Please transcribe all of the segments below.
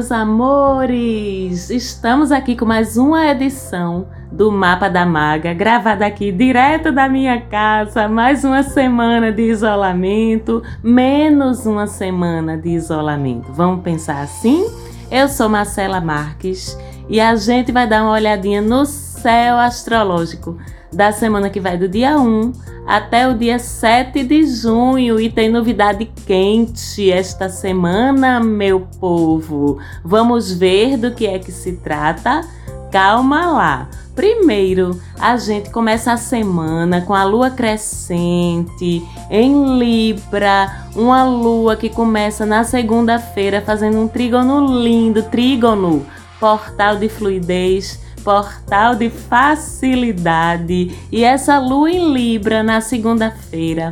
Meus amores! Estamos aqui com mais uma edição do Mapa da Maga, gravada aqui direto da minha casa. Mais uma semana de isolamento, menos uma semana de isolamento. Vamos pensar assim? Eu sou Marcela Marques e a gente vai dar uma olhadinha no céu astrológico da semana que vai do dia 1 até o dia 7 de junho e tem novidade quente esta semana, meu povo. Vamos ver do que é que se trata? Calma lá. Primeiro, a gente começa a semana com a lua crescente em Libra, uma lua que começa na segunda-feira fazendo um trígono lindo, trígono, portal de fluidez portal de facilidade. E essa lua em Libra na segunda-feira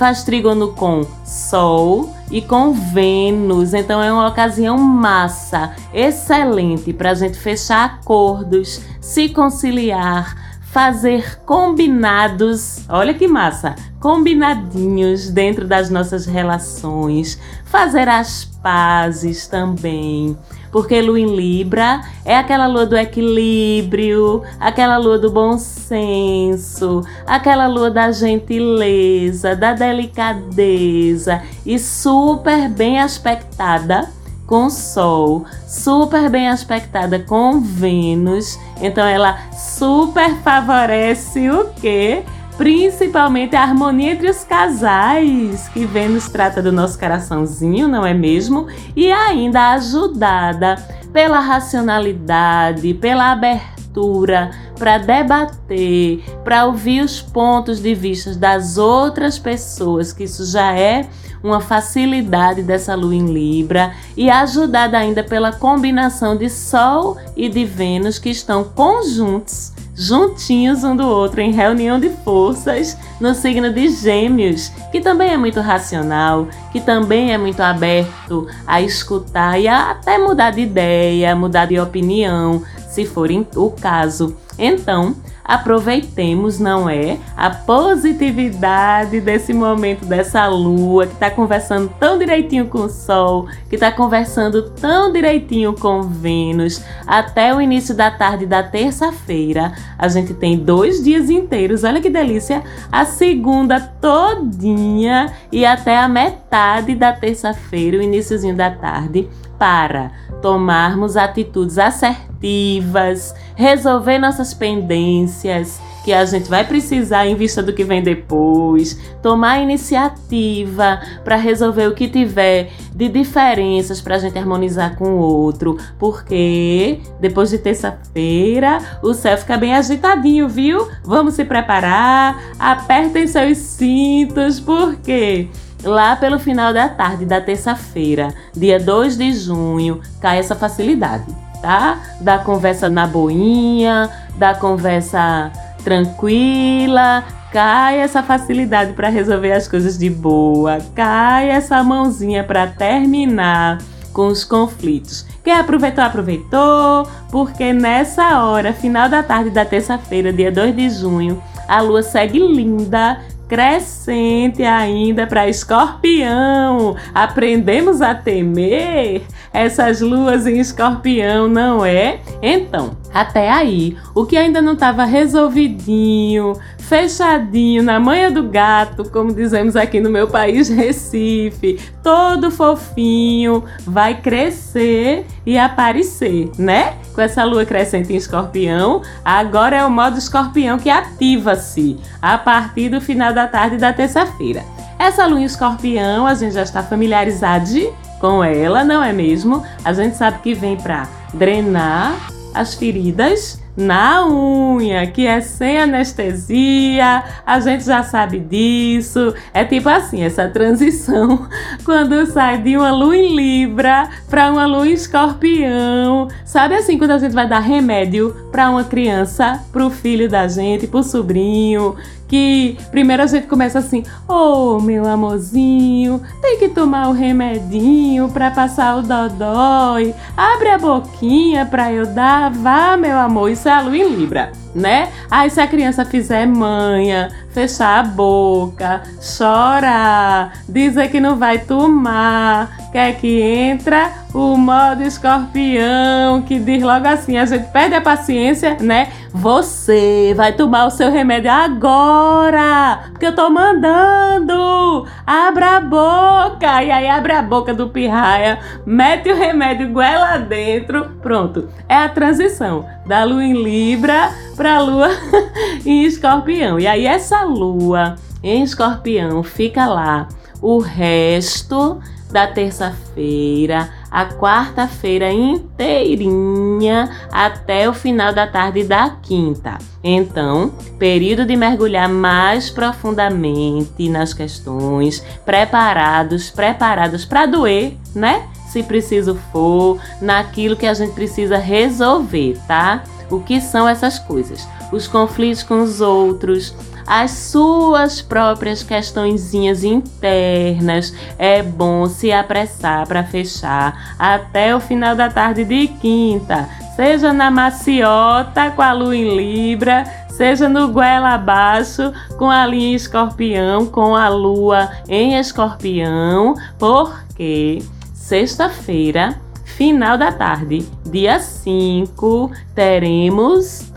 faz trígono com Sol e com Vênus. Então é uma ocasião massa, excelente para a gente fechar acordos, se conciliar, fazer combinados. Olha que massa! Combinadinhos dentro das nossas relações, fazer as pazes também porque lua em Libra é aquela lua do equilíbrio, aquela lua do bom senso, aquela lua da gentileza, da delicadeza e super bem aspectada com Sol, super bem aspectada com Vênus. Então ela super favorece o quê? Principalmente a harmonia entre os casais, que Vênus trata do nosso coraçãozinho, não é mesmo? E ainda ajudada pela racionalidade, pela abertura para debater, para ouvir os pontos de vista das outras pessoas, que isso já é uma facilidade dessa lua em Libra e ajudada ainda pela combinação de Sol e de Vênus que estão conjuntos juntinhos um do outro em reunião de forças no signo de Gêmeos, que também é muito racional, que também é muito aberto a escutar e a até mudar de ideia, mudar de opinião, se for o caso. Então, aproveitemos, não é? A positividade desse momento dessa lua que está conversando tão direitinho com o Sol, que está conversando tão direitinho com Vênus, até o início da tarde da terça-feira. A gente tem dois dias inteiros, olha que delícia! A segunda todinha e até a metade da terça-feira, o iníciozinho da tarde, para tomarmos atitudes assertivas, resolver nossas pendências que a gente vai precisar em vista do que vem depois, tomar iniciativa para resolver o que tiver de diferenças para a gente harmonizar com o outro, porque depois de terça-feira o céu fica bem agitadinho, viu? Vamos se preparar, apertem seus cintos, porque Lá pelo final da tarde da terça-feira, dia 2 de junho, cai essa facilidade, tá? Da conversa na boinha, da conversa tranquila, cai essa facilidade para resolver as coisas de boa, cai essa mãozinha para terminar com os conflitos. Quem aproveitou, aproveitou, porque nessa hora, final da tarde da terça-feira, dia 2 de junho, a lua segue linda crescente ainda para escorpião. Aprendemos a temer essas luas em escorpião, não é? Então, até aí, o que ainda não estava resolvidinho, fechadinho na manha do gato, como dizemos aqui no meu país, Recife, todo fofinho, vai crescer e aparecer, né? Com essa lua crescente em escorpião, agora é o modo escorpião que ativa-se a partir do final da tarde da terça-feira. Essa lua em escorpião, a gente já está familiarizado com ela, não é mesmo? A gente sabe que vem para drenar as feridas na unha, que é sem anestesia, a gente já sabe disso. É tipo assim, essa transição quando sai de uma lua em Libra para uma lua em Escorpião. Sabe assim quando a gente vai dar remédio para uma criança, para o filho da gente, para o sobrinho, que primeiro a gente começa assim: "Oh, meu amorzinho, tem que tomar o remedinho para passar o dodói. Abre a boquinha para eu dar, vá, meu amor". Isso é a lua em Libra. Né? Aí se a criança fizer manha, fechar a boca, chorar, dizer que não vai tomar, quer que entra o modo escorpião, que diz logo assim, a gente perde a paciência, né? Você vai tomar o seu remédio agora, porque eu tô mandando. Abra a boca. E aí abre a boca do pirraia, mete o remédio goela dentro. Pronto. É a transição da lua em Libra para lua em Escorpião. E aí essa lua em Escorpião fica lá o resto da terça-feira, a quarta-feira inteirinha até o final da tarde da quinta. Então, período de mergulhar mais profundamente nas questões, preparados, preparados para doer, né? Se preciso for, naquilo que a gente precisa resolver, tá? O que são essas coisas? Os conflitos com os outros, as suas próprias questõezinhas internas. É bom se apressar para fechar até o final da tarde de quinta. Seja na maciota com a lua em Libra, seja no goela abaixo com a linha escorpião, com a lua em escorpião, porque sexta-feira final da tarde, dia 5, teremos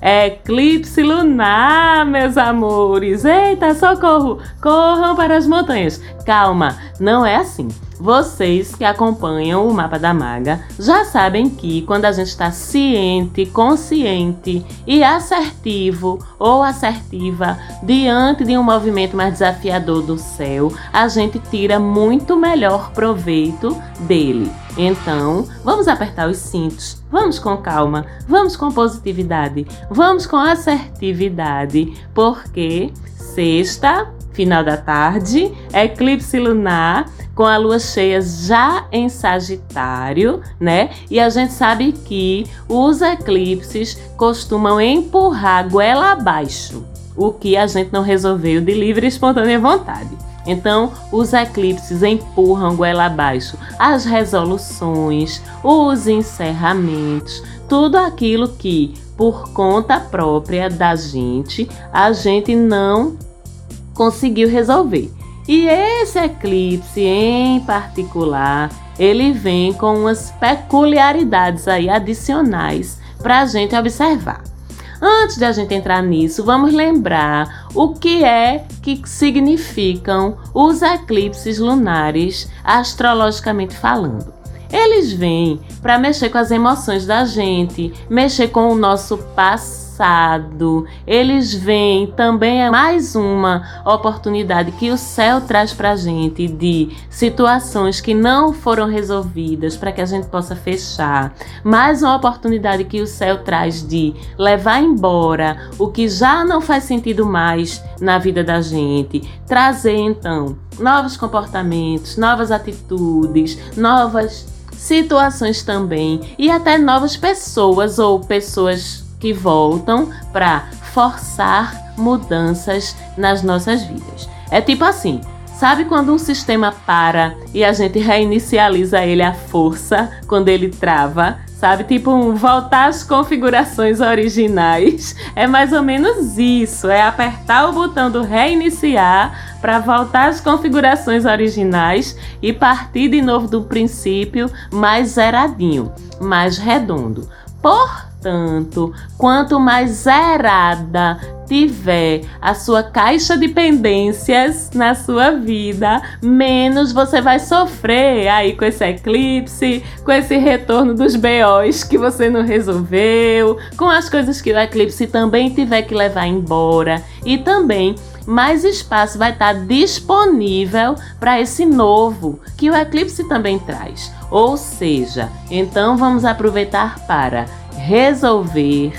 eclipse lunar, meus amores. Eita, socorro! Corram para as montanhas. Calma, não é assim. Vocês que acompanham o mapa da maga já sabem que quando a gente está ciente, consciente e assertivo ou assertiva diante de um movimento mais desafiador do céu, a gente tira muito melhor proveito dele. Então, vamos apertar os cintos, vamos com calma, vamos com positividade, vamos com assertividade, porque sexta final da tarde, eclipse lunar com a lua cheia já em Sagitário, né? E a gente sabe que os eclipses costumam empurrar goela abaixo, o que a gente não resolveu de livre e espontânea vontade. Então, os eclipses empurram goela abaixo as resoluções, os encerramentos, tudo aquilo que, por conta própria da gente, a gente não conseguiu resolver. E esse eclipse em particular, ele vem com umas peculiaridades aí adicionais para a gente observar. Antes de a gente entrar nisso, vamos lembrar o que é que significam os eclipses lunares astrologicamente falando. Eles vêm para mexer com as emoções da gente, mexer com o nosso passado. Eles vêm também é mais uma oportunidade que o céu traz para a gente de situações que não foram resolvidas para que a gente possa fechar. Mais uma oportunidade que o céu traz de levar embora o que já não faz sentido mais na vida da gente. Trazer então novos comportamentos, novas atitudes, novas situações também e até novas pessoas ou pessoas que voltam para forçar mudanças nas nossas vidas. É tipo assim, sabe quando um sistema para e a gente reinicializa ele à força quando ele trava? Sabe, tipo um voltar às configurações originais. É mais ou menos isso, é apertar o botão do reiniciar para voltar às configurações originais e partir de novo do princípio mais zeradinho, mais redondo. Por Portanto, quanto mais zerada tiver a sua caixa de pendências na sua vida, menos você vai sofrer aí com esse eclipse, com esse retorno dos BOs que você não resolveu, com as coisas que o eclipse também tiver que levar embora e também mais espaço vai estar disponível para esse novo que o eclipse também traz. Ou seja, então vamos aproveitar para resolver,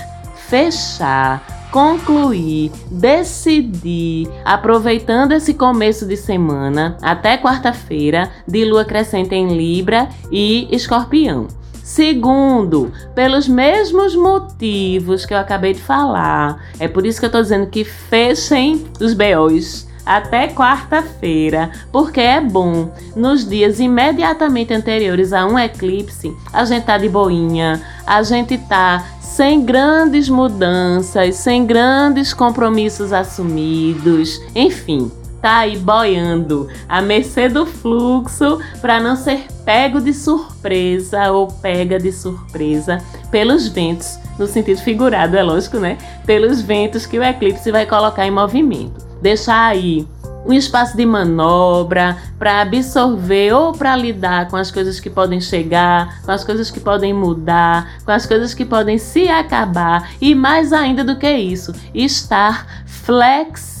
fechar, concluir, decidir, aproveitando esse começo de semana até quarta-feira de lua crescente em Libra e Escorpião. Segundo, pelos mesmos motivos que eu acabei de falar, é por isso que eu tô dizendo que fechem os BOs até quarta-feira, porque é bom nos dias imediatamente anteriores a um eclipse, a gente tá de boinha, a gente tá sem grandes mudanças, sem grandes compromissos assumidos, enfim, tá aí boiando à mercê do fluxo para não ser pego de surpresa ou pega de surpresa pelos ventos, no sentido figurado, é lógico, né? Pelos ventos que o eclipse vai colocar em movimento. Deixar aí um espaço de manobra para absorver ou para lidar com as coisas que podem chegar, com as coisas que podem mudar, com as coisas que podem se acabar e mais ainda do que isso, estar flexível.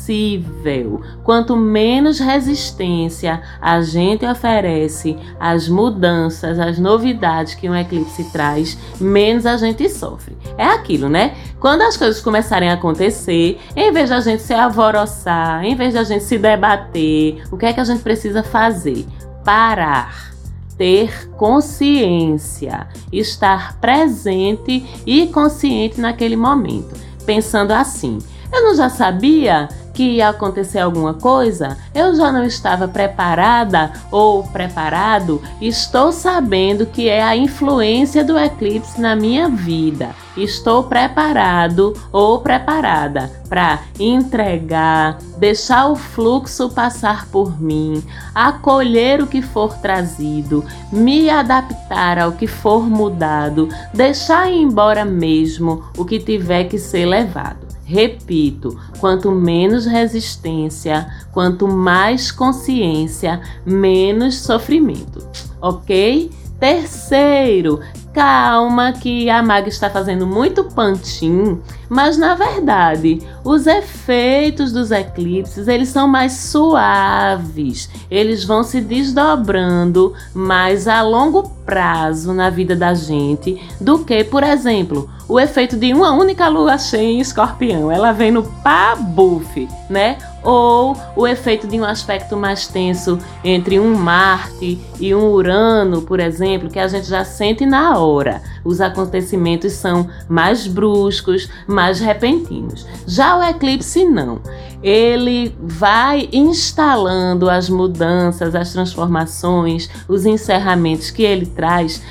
Quanto menos resistência a gente oferece às mudanças, às novidades que um eclipse traz, menos a gente sofre. É aquilo, né? Quando as coisas começarem a acontecer, em vez da gente se alvoroçar, em vez da gente se debater, o que é que a gente precisa fazer? Parar ter consciência, estar presente e consciente naquele momento, pensando assim: eu não já sabia que ia acontecer alguma coisa? Eu já não estava preparada ou preparado? Estou sabendo que é a influência do eclipse na minha vida. Estou preparado ou preparada para entregar, deixar o fluxo passar por mim, acolher o que for trazido, me adaptar ao que for mudado, deixar embora mesmo o que tiver que ser levado. Repito, quanto menos resistência, quanto mais consciência, menos sofrimento, ok? Terceiro, calma que a maga está fazendo muito pantin, mas na verdade, os efeitos dos eclipses, eles são mais suaves. Eles vão se desdobrando mais a longo prazo na vida da gente do que, por exemplo, o efeito de uma única lua cheia em escorpião. Ela vem no pabuf, né? Ou o efeito de um aspecto mais tenso entre um Marte e um Urano, por exemplo, que a gente já sente na hora. Os acontecimentos são mais bruscos, mais repentinos. Já o eclipse não. Ele vai instalando as mudanças, as transformações, os encerramentos que ele traz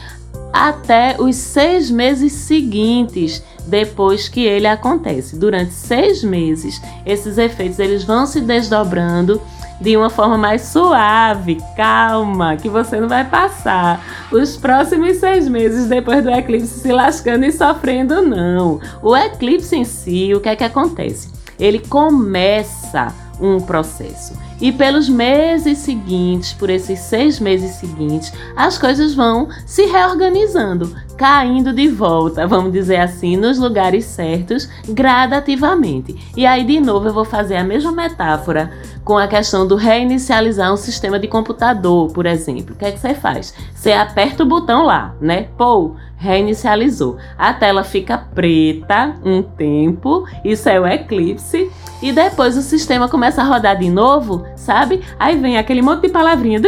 até os seis meses seguintes depois que ele acontece. Durante seis meses, esses efeitos eles vão se desdobrando de uma forma mais suave, calma, que você não vai passar os próximos seis meses depois do eclipse se lascando e sofrendo, não. O eclipse em si, o que é que acontece? Ele começa um processo. E pelos meses seguintes, por esses seis meses seguintes, as coisas vão se reorganizando, caindo de volta, vamos dizer assim, nos lugares certos, gradativamente. E aí, de novo, eu vou fazer a mesma metáfora com a questão do reinicializar um sistema de computador, por exemplo. O que é que você faz? Você aperta o botão lá, né? Pô, reinicializou. A tela fica preta um tempo, isso é o eclipse, e depois o sistema começa a rodar de novo, sabe? Aí vem aquele monte de palavrinha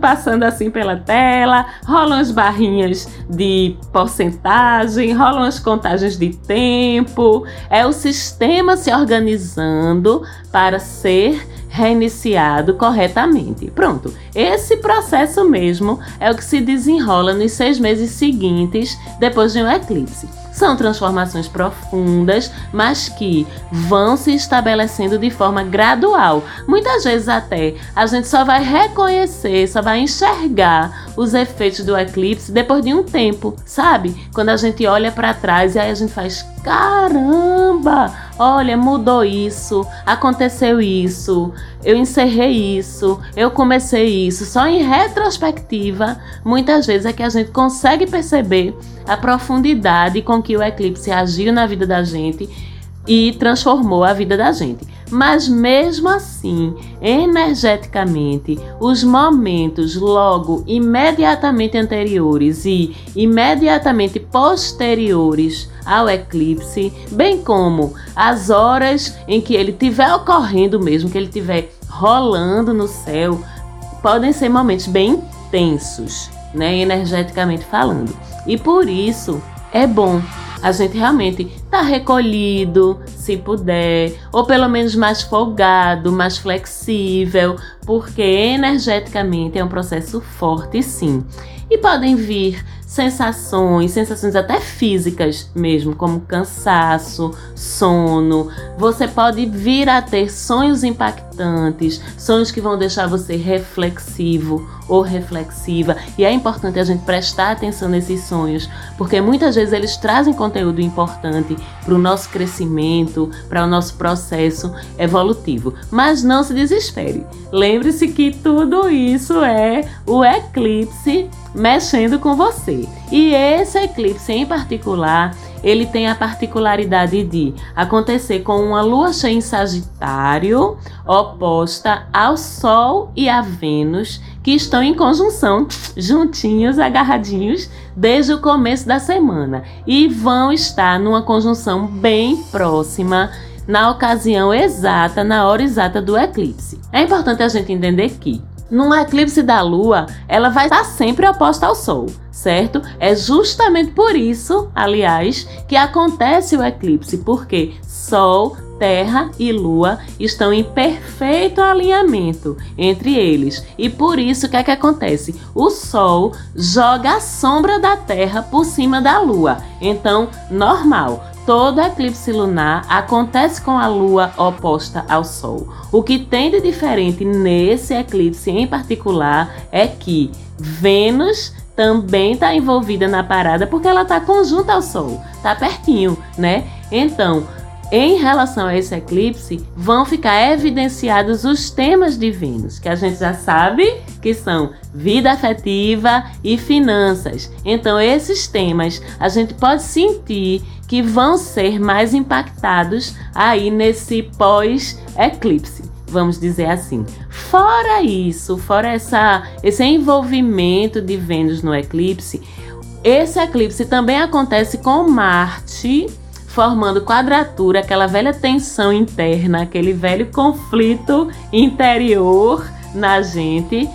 passando assim pela tela, rolam as barrinhas de porcentagem, rolam as contagens de tempo. É o sistema se organizando para ser reiniciado corretamente. Pronto, esse processo mesmo é o que se desenrola nos seis meses seguintes depois de um eclipse. São transformações profundas, mas que vão se estabelecendo de forma gradual. Muitas vezes até a gente só vai reconhecer, só vai enxergar os efeitos do eclipse depois de um tempo, sabe? Quando a gente olha para trás e aí a gente faz caramba, olha, mudou isso, aconteceu isso, eu encerrei isso, eu comecei isso. Só em retrospectiva, muitas vezes é que a gente consegue perceber a profundidade com que o eclipse agiu na vida da gente e transformou a vida da gente. Mas mesmo assim, energeticamente, os momentos logo imediatamente anteriores e imediatamente posteriores ao eclipse, bem como as horas em que ele estiver ocorrendo mesmo, que ele estiver rolando no céu, podem ser momentos bem intensos, né, energeticamente falando. E por isso é bom a gente realmente tá recolhido, se puder, ou pelo menos mais folgado, mais flexível, porque energeticamente é um processo forte, sim. E podem vir sensações, sensações até físicas mesmo, como cansaço, sono. Você pode vir a ter sonhos impactantes, sonhos que vão deixar você reflexivo ou reflexiva. E é importante a gente prestar atenção nesses sonhos, porque muitas vezes eles trazem conteúdo importante para o nosso crescimento, para o nosso processo evolutivo. Mas não se desespere. Lembre-se que tudo isso é o eclipse mexendo com você. E esse eclipse em particular, ele tem a particularidade de acontecer com uma lua cheia em Sagitário, oposta ao Sol e a Vênus, que estão em conjunção, juntinhos, agarradinhos, desde o começo da semana. E vão estar numa conjunção bem próxima na ocasião exata, na hora exata do eclipse. É importante a gente entender que num eclipse da Lua, ela vai estar sempre oposta ao Sol, certo? É justamente por isso, aliás, que acontece o eclipse, porque Sol, Terra e Lua estão em perfeito alinhamento entre eles. E por isso, o que é que acontece? O Sol joga a sombra da Terra por cima da Lua. Então, normal todo eclipse lunar acontece com a lua oposta ao Sol. O que tem de diferente nesse eclipse em particular é que Vênus também está envolvida na parada porque ela está conjunta ao Sol, está pertinho, né? Então, em relação a esse eclipse, vão ficar evidenciados os temas de Vênus, que a gente já sabe que são vida afetiva e finanças. Então, esses temas a gente pode sentir que vão ser mais impactados aí nesse pós-eclipse, vamos dizer assim. Fora isso, fora essa, esse envolvimento de Vênus no eclipse, esse eclipse também acontece com Marte formando quadratura, aquela velha tensão interna, aquele velho conflito interior na gente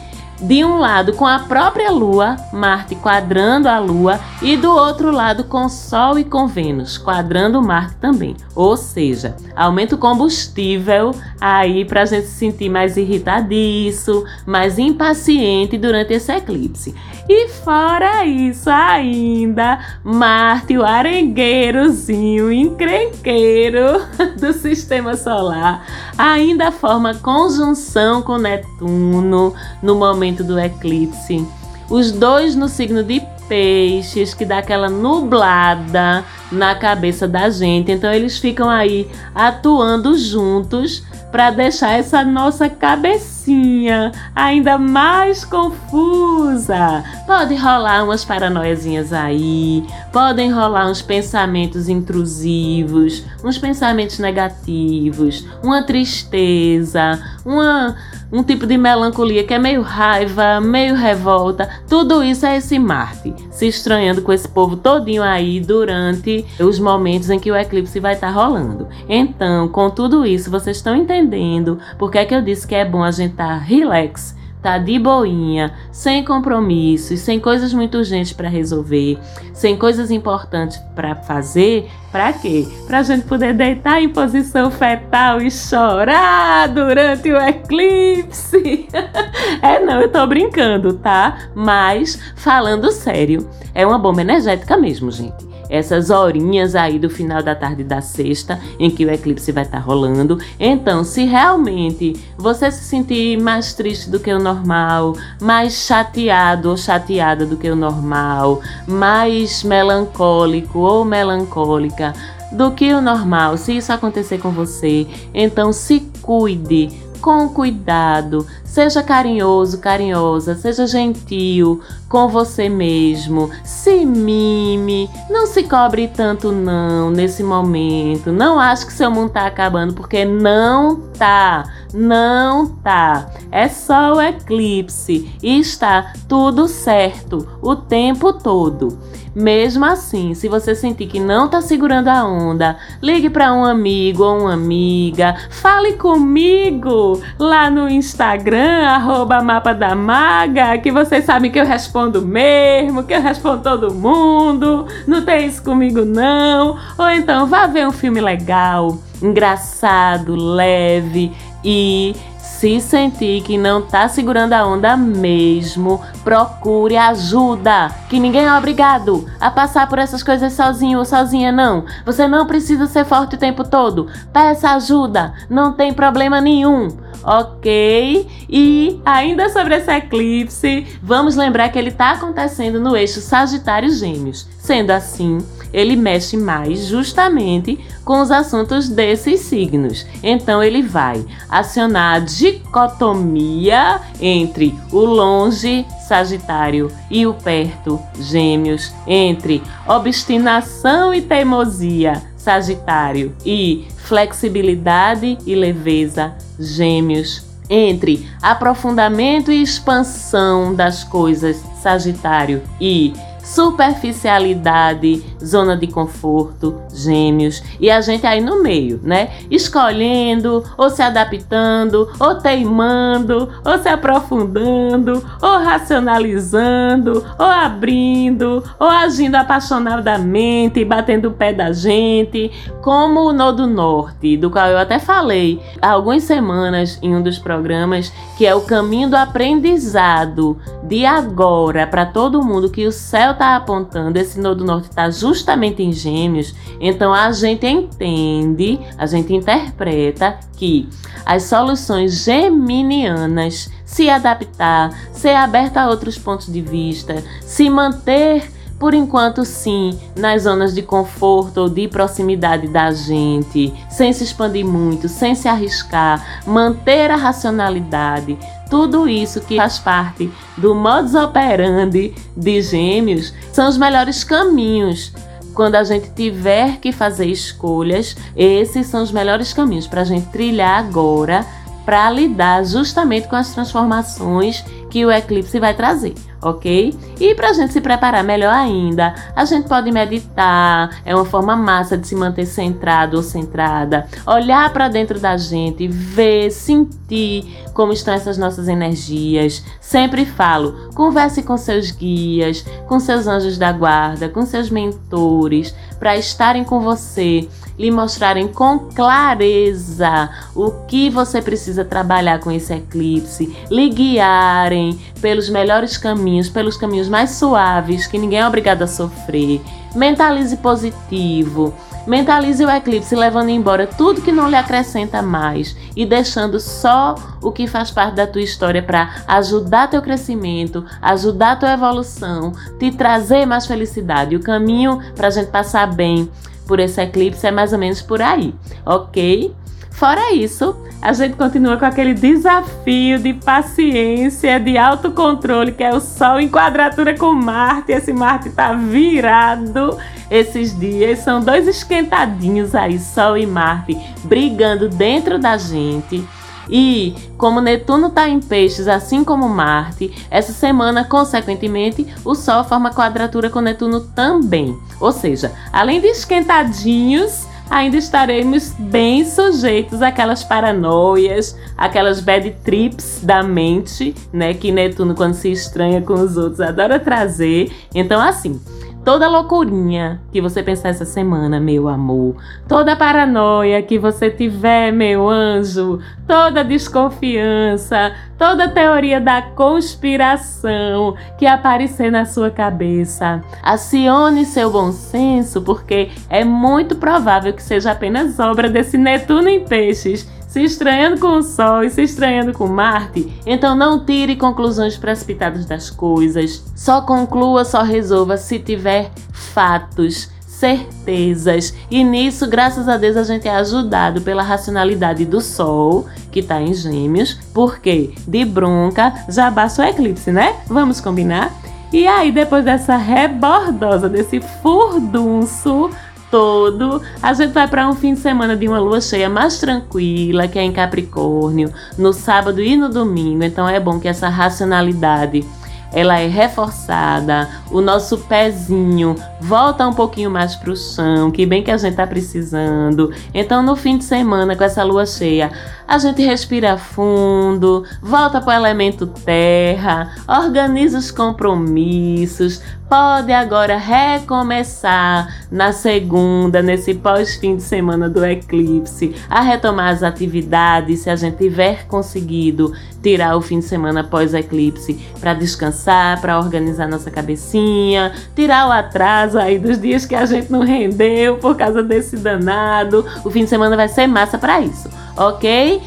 de um lado com a própria Lua, Marte quadrando a Lua, e do outro lado com Sol e com Vênus, quadrando Marte também. Ou seja, aumenta o combustível aí para a gente se sentir mais irritadiço, mais impaciente durante esse eclipse. E fora isso ainda, Marte, o arengueirozinho, encrenqueiro do sistema solar, ainda forma conjunção com Netuno no momento do eclipse. Os dois no signo de peixes, que dá aquela nublada na cabeça da gente. Então eles ficam aí atuando juntos para deixar essa nossa cabecinha ainda mais confusa. Pode rolar umas paranoiazinhas aí, podem rolar uns pensamentos intrusivos, uns pensamentos negativos, uma tristeza, uma um tipo de melancolia que é meio raiva, meio revolta. Tudo isso é esse Marte se estranhando com esse povo todinho aí durante os momentos em que o eclipse vai estar tá rolando. Então, com tudo isso, vocês estão entendendo por que é que eu disse que é bom a gente estar tá relax tá de boinha, sem compromissos, sem coisas muito urgentes para resolver, sem coisas importantes para fazer, para quê? Para a gente poder deitar em posição fetal e chorar durante o eclipse. é não, eu tô brincando, tá? Mas falando sério, é uma bomba energética mesmo, gente essas horinhas aí do final da tarde da sexta, em que o eclipse vai estar tá rolando. Então, se realmente você se sentir mais triste do que o normal, mais chateado ou chateada do que o normal, mais melancólico ou melancólica do que o normal, se isso acontecer com você, então se cuide com cuidado, seja carinhoso, carinhosa, seja gentil com você mesmo, se mime, não se cobre tanto não nesse momento. Não acho que seu mundo tá acabando porque não tá. Não tá. É só o eclipse e está tudo certo o tempo todo. Mesmo assim, se você sentir que não tá segurando a onda, ligue para um amigo ou uma amiga, fale comigo lá no Instagram, arroba mapa da maga, que vocês sabem que eu respondo mesmo, que eu respondo todo mundo, não tem isso comigo não. Ou então vá ver um filme legal, engraçado, leve e se sentir que não tá segurando a onda mesmo, procure ajuda. Que ninguém é obrigado a passar por essas coisas sozinho ou sozinha, não. Você não precisa ser forte o tempo todo. Peça ajuda, não tem problema nenhum. Ok? E ainda sobre esse eclipse, vamos lembrar que ele está acontecendo no eixo Sagitário Gêmeos. Sendo assim, ele mexe mais justamente com os assuntos desses signos. Então ele vai acionar a dicotomia entre o longe Sagitário e o perto Gêmeos, entre obstinação e teimosia Sagitário e flexibilidade e leveza Gêmeos entre aprofundamento e expansão das coisas Sagitário e superficialidade, zona de conforto, gêmeos, e a gente aí no meio, né? Escolhendo, ou se adaptando, ou teimando, ou se aprofundando, ou racionalizando, ou abrindo, ou agindo apaixonadamente batendo o pé da gente, como o Nodo Norte, do qual eu até falei há algumas semanas em um dos programas, que é o caminho do aprendizado de agora para todo mundo que o céu céu está apontando, esse nodo norte está justamente em Gêmeos, então a gente entende, a gente interpreta que as soluções geminianas, se adaptar, ser aberta a outros pontos de vista, se manter por enquanto, sim, nas zonas de conforto ou de proximidade da gente, sem se expandir muito, sem se arriscar, manter a racionalidade, tudo isso que faz parte do modus operandi de Gêmeos são os melhores caminhos. Quando a gente tiver que fazer escolhas, esses são os melhores caminhos para a gente trilhar agora para lidar justamente com as transformações que o eclipse vai trazer ok? E para a gente se preparar melhor ainda, a gente pode meditar, é uma forma massa de se manter centrado ou centrada, olhar para dentro da gente, ver, sentir como estão essas nossas energias. Sempre falo, converse com seus guias, com seus anjos da guarda, com seus mentores, para estarem com você lhe mostrarem com clareza o que você precisa trabalhar com esse eclipse, lhe guiarem pelos melhores caminhos, pelos caminhos mais suaves, que ninguém é obrigado a sofrer. Mentalize positivo. Mentalize o eclipse levando embora tudo que não lhe acrescenta mais e deixando só o que faz parte da tua história para ajudar teu crescimento, ajudar tua evolução, te trazer mais felicidade. O caminho para a gente passar bem por esse eclipse é mais ou menos por aí, ok? Fora isso, a gente continua com aquele desafio de paciência, de autocontrole, que é o Sol em quadratura com Marte. Esse Marte tá virado esses dias. São dois esquentadinhos aí, Sol e Marte, brigando dentro da gente. E como Netuno está em peixes, assim como Marte, essa semana, consequentemente, o Sol forma quadratura com Netuno também. Ou seja, além de esquentadinhos, ainda estaremos bem sujeitos àquelas paranoias, aquelas bad trips da mente, né? Que Netuno, quando se estranha com os outros, adora trazer. Então, assim, toda loucurinha que você pensar essa semana, meu amor, toda paranoia que você tiver, meu anjo, toda desconfiança, toda teoria da conspiração que aparecer na sua cabeça, acione seu bom senso, porque é muito provável que seja apenas obra desse Netuno em peixes se estranhando com o Sol e se estranhando com Marte, então não tire conclusões precipitadas das coisas. Só conclua, só resolva se tiver fatos, certezas. E nisso, graças a Deus, a gente é ajudado pela racionalidade do Sol, que está em Gêmeos, porque de bronca já baixa o eclipse, né? Vamos combinar? E aí, depois dessa rebordosa, desse furdunço todo, a gente vai para um fim de semana de uma lua cheia mais tranquila, que é em Capricórnio, no sábado e no domingo. Então é bom que essa racionalidade ela é reforçada, o nosso pezinho volta um pouquinho mais para o chão, que bem que a gente tá precisando. Então, no fim de semana, com essa lua cheia, a gente respira fundo, volta para o elemento terra, organiza os compromissos, pode agora recomeçar na segunda, nesse pós-fim de semana do eclipse, a retomar as atividades, se a gente tiver conseguido tirar o fim de semana pós-eclipse para descansar, para organizar nossa cabecinha, tirar o atraso aí dos dias que a gente não rendeu por causa desse danado. O fim de semana vai ser massa para isso, ok?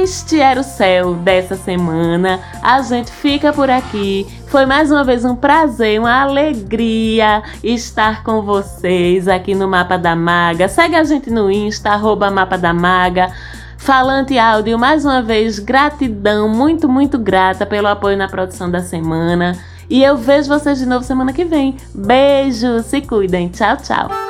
Este era o céu dessa semana. A gente fica por aqui. Foi mais uma vez um prazer, uma alegria estar com vocês aqui no Mapa da Maga. Segue a gente no Insta, arroba Mapa da Maga. Falante Áudio, mais uma vez, gratidão, muito, muito grata pelo apoio na produção da semana. E eu vejo vocês de novo semana que vem. Beijo, se cuidem. Tchau, tchau.